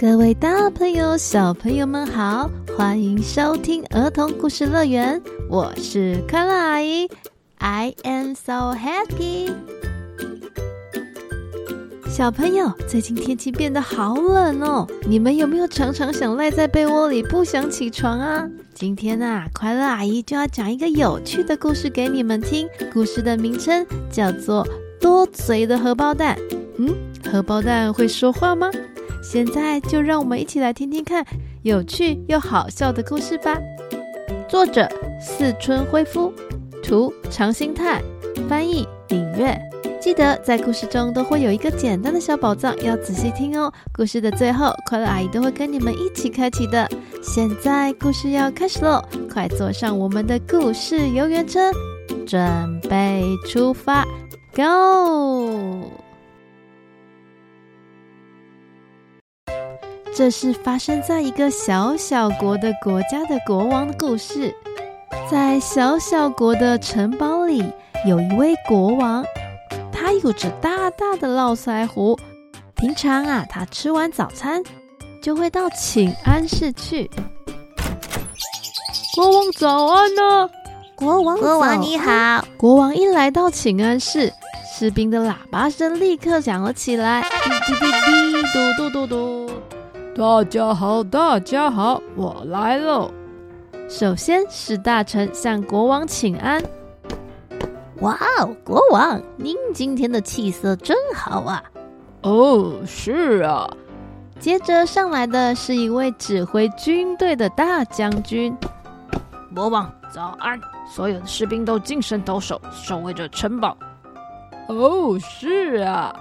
各位大朋友、小朋友们好，欢迎收听儿童故事乐园，我是快乐阿姨，I am so happy。小朋友，最近天气变得好冷哦，你们有没有常常想赖在被窝里不想起床啊？今天啊，快乐阿姨就要讲一个有趣的故事给你们听，故事的名称叫做《多嘴的荷包蛋》。嗯，荷包蛋会说话吗？现在就让我们一起来听听看有趣又好笑的故事吧。作者：寺村辉夫，图：长新太，翻译：领月。记得在故事中都会有一个简单的小宝藏，要仔细听哦。故事的最后，快乐阿姨都会跟你们一起开启的。现在故事要开始喽，快坐上我们的故事游园车，准备出发，Go！这是发生在一个小小国的国家的国王的故事。在小小国的城堡里，有一位国王，他有着大大的络腮胡。平常啊，他吃完早餐就会到请安室去。国王早安呢、啊，国王，国王你好。国王一来到请安室，士兵的喇叭声立刻响了起来，滴滴滴滴，嘟嘟嘟嘟。大家好，大家好，我来喽。首先是大臣向国王请安。哇哦，国王，您今天的气色真好啊！哦，是啊。接着上来的是一位指挥军队的大将军。国王早安，所有的士兵都精神抖擞，守卫着城堡。哦，是啊。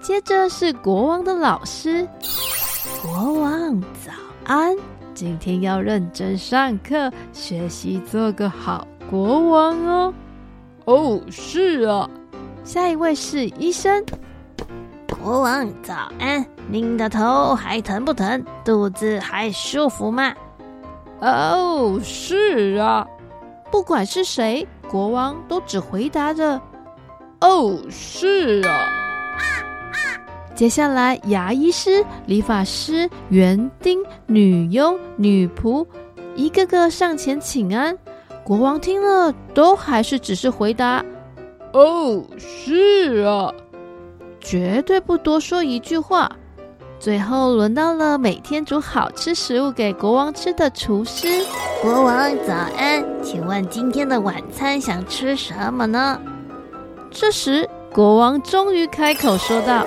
接着是国王的老师。国王早安，今天要认真上课，学习做个好国王哦。哦，是啊。下一位是医生。国王早安，您的头还疼不疼？肚子还舒服吗？哦，是啊。不管是谁，国王都只回答着：“哦，是啊。”接下来，牙医师、理发师、园丁、女佣、女仆，一个个上前请安。国王听了，都还是只是回答：“哦，是啊。”绝对不多说一句话。最后，轮到了每天煮好吃食物给国王吃的厨师。国王早安，请问今天的晚餐想吃什么呢？这时，国王终于开口说道。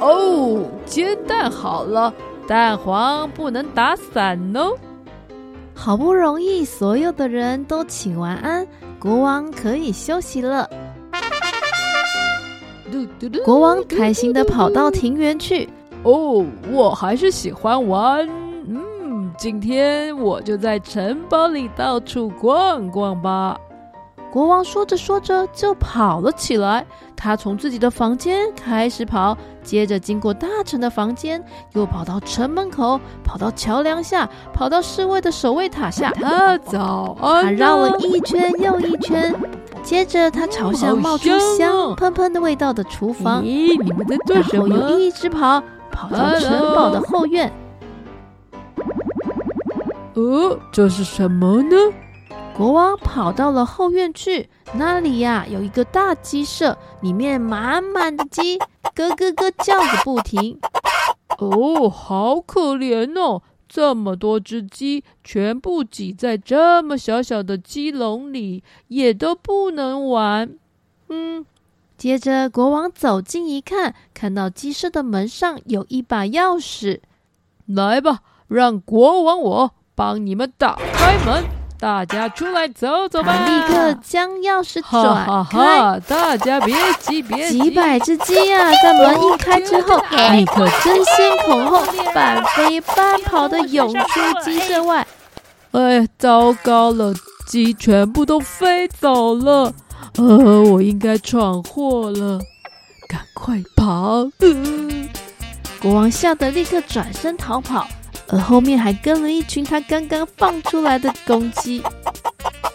哦，煎蛋好了，蛋黄不能打散哦。好不容易所有的人都请完安，国王可以休息了。国王开心的跑到庭园去。哦，我还是喜欢玩。嗯，今天我就在城堡里到处逛逛吧。国王说着说着就跑了起来。他从自己的房间开始跑，接着经过大臣的房间，又跑到城门口，跑到桥梁下，跑到侍卫的守卫塔下。他 早安。他绕了一圈又一圈，接着他朝向冒出香喷喷的味道的厨房。咦，你们在做什么？然后又一直跑，跑到城堡的后院。呃，这是什么呢？国王跑到了后院去，那里呀有一个大鸡舍，里面满满的鸡，咯咯咯叫个不停。哦，好可怜哦，这么多只鸡全部挤在这么小小的鸡笼里，也都不能玩。嗯，接着国王走近一看，看到鸡舍的门上有一把钥匙。来吧，让国王我帮你们打开门。大家出来走走吧！立刻将钥匙转哈哈哈，大家别急，别急！几百只鸡啊，在门一开之后，立刻争先恐后，半飞半跑的涌出鸡舍外。哎，糟糕了，鸡全部都飞走了！呃，我应该闯祸了，赶快跑！呃，国王吓得立刻转身逃跑。而后面还跟了一群他刚刚放出来的公鸡，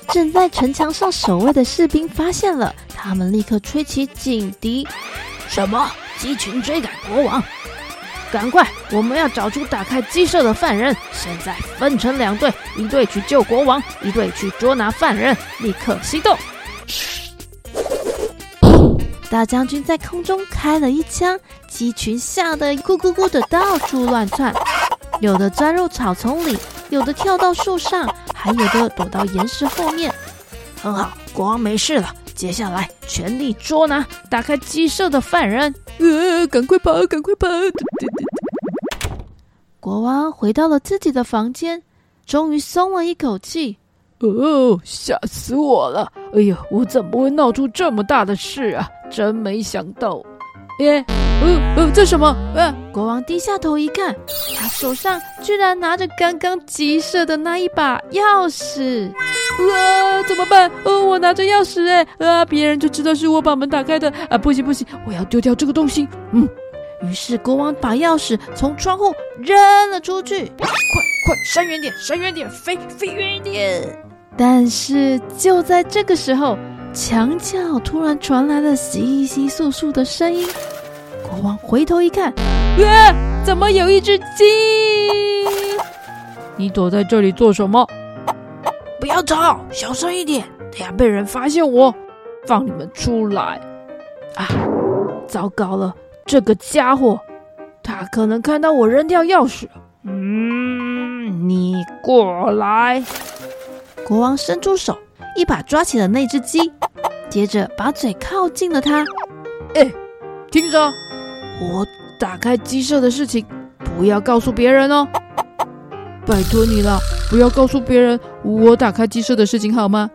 正在城墙上守卫的士兵发现了，他们立刻吹起警笛。什么？鸡群追赶国王？赶快！我们要找出打开鸡舍的犯人。现在分成两队，一队去救国王，一队去捉拿犯人。立刻行动！大将军在空中开了一枪，鸡群吓得咕咕咕的到处乱窜，有的钻入草丛里，有的跳到树上，还有的躲到岩石后面。很好，国王没事了。接下来全力捉拿打开鸡舍的犯人！呃，赶快跑，赶快跑！国王回到了自己的房间，终于松了一口气。哦，吓死我了！哎呀，我怎么会闹出这么大的事啊？真没想到。耶，呃呃，这什么？呃！国王低下头一看，他手上居然拿着刚刚鸡舍的那一把钥匙。呃！怎么办？呃，我拿着钥匙，哎，啊，别人就知道是我把门打开的。啊，不行不行，我要丢掉这个东西。嗯。于是国王把钥匙从窗户扔了出去。快快，闪远点，闪远点，飞飞远一点！但是就在这个时候，墙角突然传来了窸窸窣窣的声音。国王回头一看，啊，怎么有一只鸡？你躲在这里做什么？不要吵，小声一点，等下被人发现我，放你们出来！啊，糟糕了，这个家伙，他可能看到我扔掉钥匙。嗯，你过来。国王伸出手，一把抓起了那只鸡，接着把嘴靠近了它。哎，听着，我打开鸡舍的事情，不要告诉别人哦。拜托你了，不要告诉别人我打开鸡舍的事情好吗？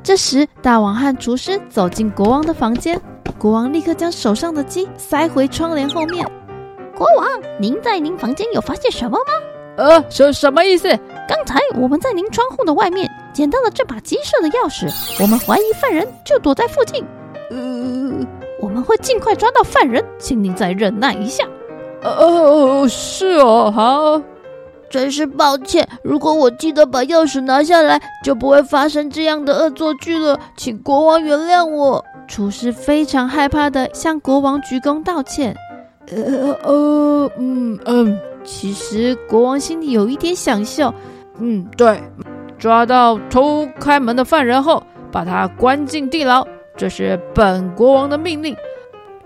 这时，大王和厨师走进国王的房间，国王立刻将手上的鸡塞回窗帘后面。国王，您在您房间有发现什么吗？呃，什什么意思？刚才我们在您窗户的外面捡到了这把鸡舍的钥匙，我们怀疑犯人就躲在附近。呃，我们会尽快抓到犯人，请您再忍耐一下。哦哦，是哦，好。真是抱歉，如果我记得把钥匙拿下来，就不会发生这样的恶作剧了。请国王原谅我。厨师非常害怕的向国王鞠躬道歉。呃呃嗯嗯，其实国王心里有一点想笑。嗯，对，抓到偷开门的犯人后，把他关进地牢，这是本国王的命令。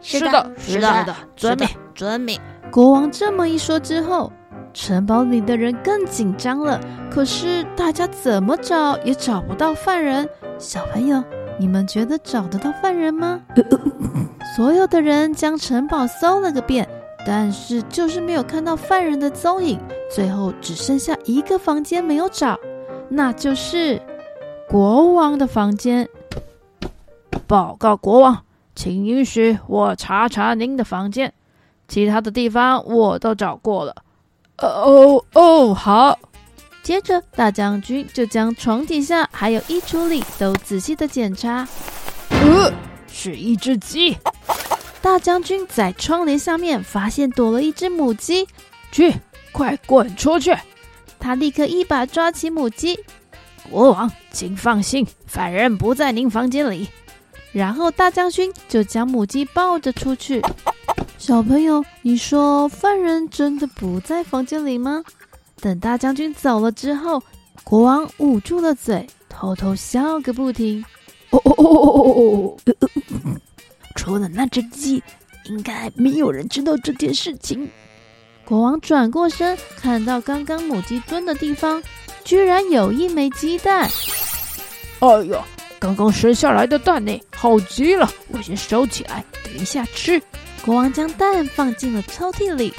是的，是的，是的，遵命，遵命。国王这么一说之后。城堡里的人更紧张了，可是大家怎么找也找不到犯人。小朋友，你们觉得找得到犯人吗？所有的人将城堡搜了个遍，但是就是没有看到犯人的踪影。最后只剩下一个房间没有找，那就是国王的房间。报告国王，请允许我查查您的房间，其他的地方我都找过了。哦哦，好。接着，大将军就将床底下还有衣橱里都仔细的检查。呃，是一只鸡。大将军在窗帘下面发现躲了一只母鸡。去，快滚出去！他立刻一把抓起母鸡。国王，请放心，犯人不在您房间里。然后，大将军就将母鸡抱着出去。小朋友，你说犯人真的不在房间里吗？等大将军走了之后，国王捂住了嘴，偷偷笑个不停。哦哦哦哦哦哦！除了那只鸡，应该没有人知道这件事情。国王转过身，看到刚刚母鸡蹲的地方，居然有一枚鸡蛋。哎呀，刚刚生下来的蛋呢，好极了！我先收起来，等一下吃。国王将蛋放进了抽屉里。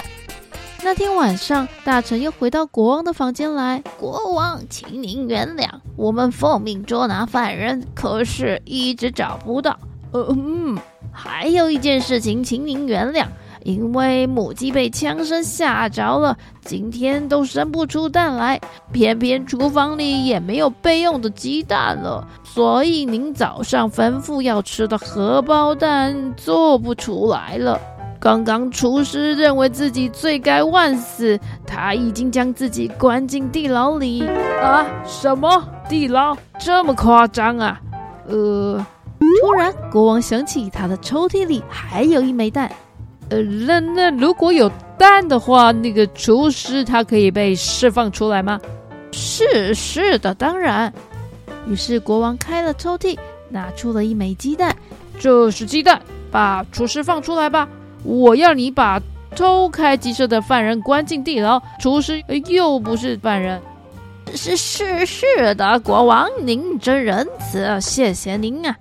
那天晚上，大臣又回到国王的房间来。国王，请您原谅，我们奉命捉拿犯人，可是一直找不到。呃嗯，还有一件事情，请您原谅。因为母鸡被枪声吓着了，今天都生不出蛋来，偏偏厨房里也没有备用的鸡蛋了，所以您早上吩咐要吃的荷包蛋做不出来了。刚刚厨师认为自己罪该万死，他已经将自己关进地牢里。啊？什么地牢？这么夸张啊？呃，突然国王想起他的抽屉里还有一枚蛋。呃，那那如果有蛋的话，那个厨师他可以被释放出来吗？是是的，当然。于是国王开了抽屉，拿出了一枚鸡蛋。这是鸡蛋，把厨师放出来吧！我要你把偷开鸡舍的犯人关进地牢。厨师又不是犯人。是是是的，国王您真仁慈，谢谢您啊。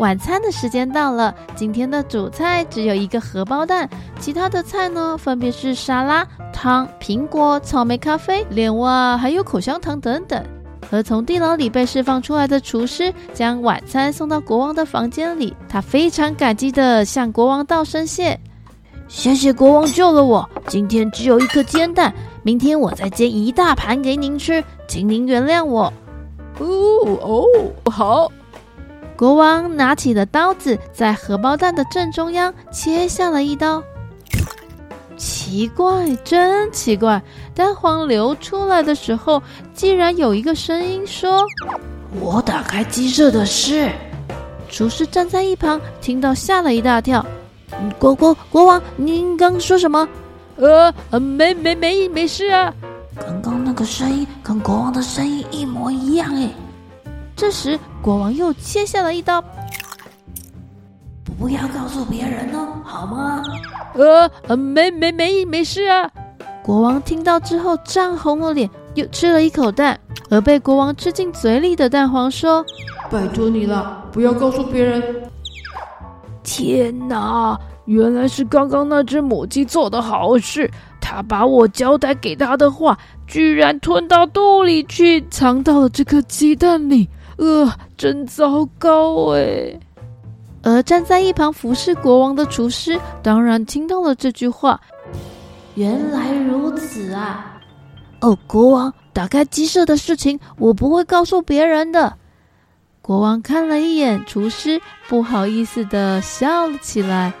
晚餐的时间到了，今天的主菜只有一个荷包蛋，其他的菜呢，分别是沙拉、汤、苹果、草莓咖啡、莲雾，还有口香糖等等。而从地牢里被释放出来的厨师将晚餐送到国王的房间里，他非常感激地向国王道声谢：“谢谢国王救了我，今天只有一颗煎蛋，明天我再煎一大盘给您吃，请您原谅我。”哦哦，好。国王拿起了刀子，在荷包蛋的正中央切下了一刀。奇怪，真奇怪！蛋黄流出来的时候，竟然有一个声音说：“我打开鸡舍的事。”厨师站在一旁，听到吓了一大跳。国国国王，您刚说什么？呃呃，没没没没事啊。刚刚那个声音跟国王的声音一模一样诶。这时，国王又切下了一刀。不要告诉别人哦，好吗？呃呃，没没没没事啊。国王听到之后涨红了脸，又吃了一口蛋。而被国王吃进嘴里的蛋黄说：“拜托你了，不要告诉别人。”天哪，原来是刚刚那只母鸡做的好事。它把我交代给它的话，居然吞到肚里去，藏到了这颗鸡蛋里。呃，真糟糕哎！而站在一旁服侍国王的厨师，当然听到了这句话。原来如此啊！哦，国王，打开鸡舍的事情，我不会告诉别人的。国王看了一眼厨师，不好意思的笑了起来。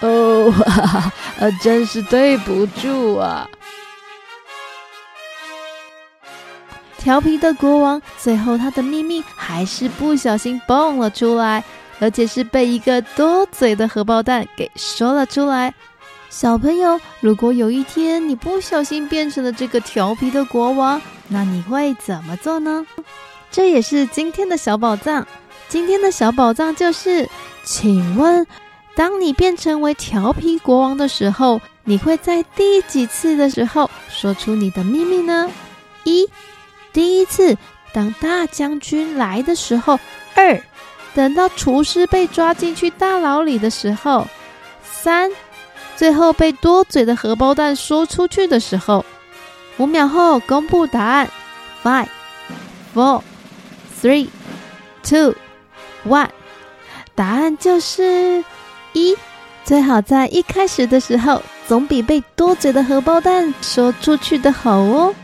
哦，哈哈，呃，真是对不住啊。调皮的国王，最后他的秘密还是不小心蹦了出来，而且是被一个多嘴的荷包蛋给说了出来。小朋友，如果有一天你不小心变成了这个调皮的国王，那你会怎么做呢？这也是今天的小宝藏。今天的小宝藏就是，请问，当你变成为调皮国王的时候，你会在第几次的时候说出你的秘密呢？一。第一次，当大将军来的时候；二，等到厨师被抓进去大牢里的时候；三，最后被多嘴的荷包蛋说出去的时候。五秒后公布答案：five, four, three, two, one。答案就是一。最好在一开始的时候，总比被多嘴的荷包蛋说出去的好哦。